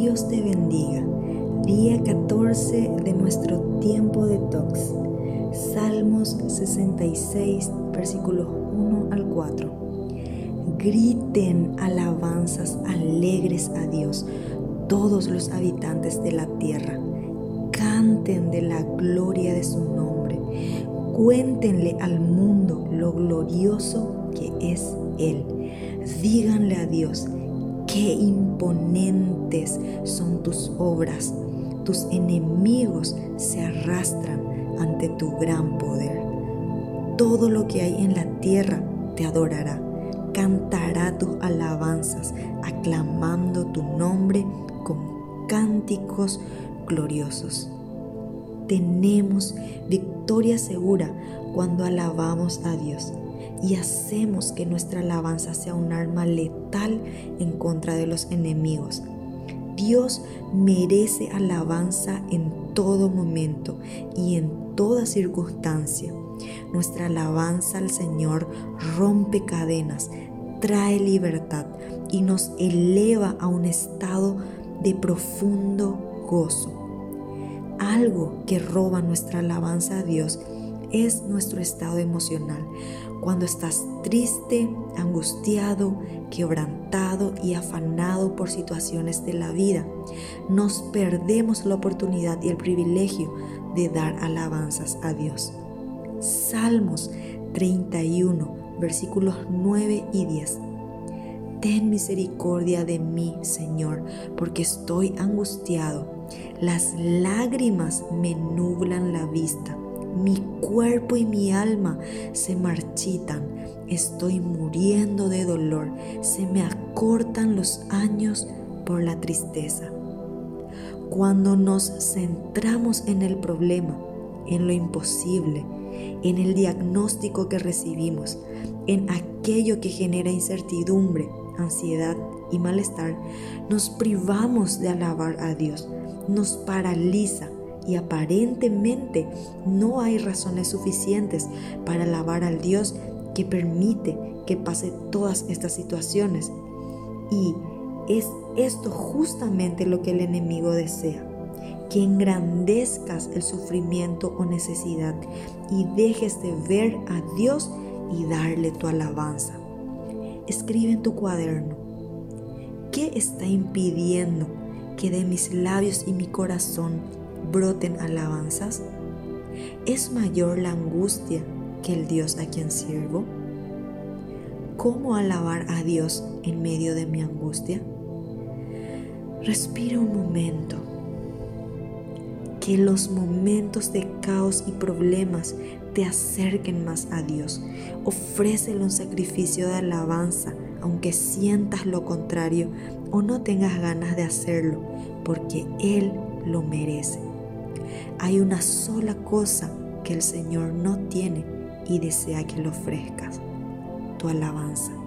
Dios te bendiga. Día 14 de nuestro tiempo de tox. Salmos 66, versículos 1 al 4. Griten alabanzas alegres a Dios todos los habitantes de la tierra. Canten de la gloria de su nombre. Cuéntenle al mundo lo glorioso que es Él. Díganle a Dios, qué imponentes son tus obras. Tus enemigos se arrastran ante tu gran poder. Todo lo que hay en la tierra te adorará, cantará tus alabanzas, aclamando tu nombre con cánticos gloriosos. Tenemos victoria segura cuando alabamos a Dios y hacemos que nuestra alabanza sea un arma letal en contra de los enemigos. Dios merece alabanza en todo momento y en toda circunstancia. Nuestra alabanza al Señor rompe cadenas, trae libertad y nos eleva a un estado de profundo gozo. Algo que roba nuestra alabanza a Dios es nuestro estado emocional. Cuando estás triste, angustiado, quebrantado y afanado por situaciones de la vida, nos perdemos la oportunidad y el privilegio de dar alabanzas a Dios. Salmos 31, versículos 9 y 10. Ten misericordia de mí, Señor, porque estoy angustiado. Las lágrimas me nublan la vista. Mi cuerpo y mi alma se marchitan. Estoy muriendo de dolor. Se me acortan los años por la tristeza. Cuando nos centramos en el problema, en lo imposible, en el diagnóstico que recibimos, en aquello que genera incertidumbre, ansiedad y malestar, nos privamos de alabar a Dios, nos paraliza y aparentemente no hay razones suficientes para alabar al Dios que permite que pase todas estas situaciones. Y es esto justamente lo que el enemigo desea, que engrandezcas el sufrimiento o necesidad y dejes de ver a Dios y darle tu alabanza. Escribe en tu cuaderno, ¿qué está impidiendo que de mis labios y mi corazón broten alabanzas? ¿Es mayor la angustia que el Dios a quien sirvo? ¿Cómo alabar a Dios en medio de mi angustia? Respira un momento. Que los momentos de caos y problemas te acerquen más a Dios. Ofrécele un sacrificio de alabanza, aunque sientas lo contrario o no tengas ganas de hacerlo, porque Él lo merece. Hay una sola cosa que el Señor no tiene y desea que le ofrezcas, tu alabanza.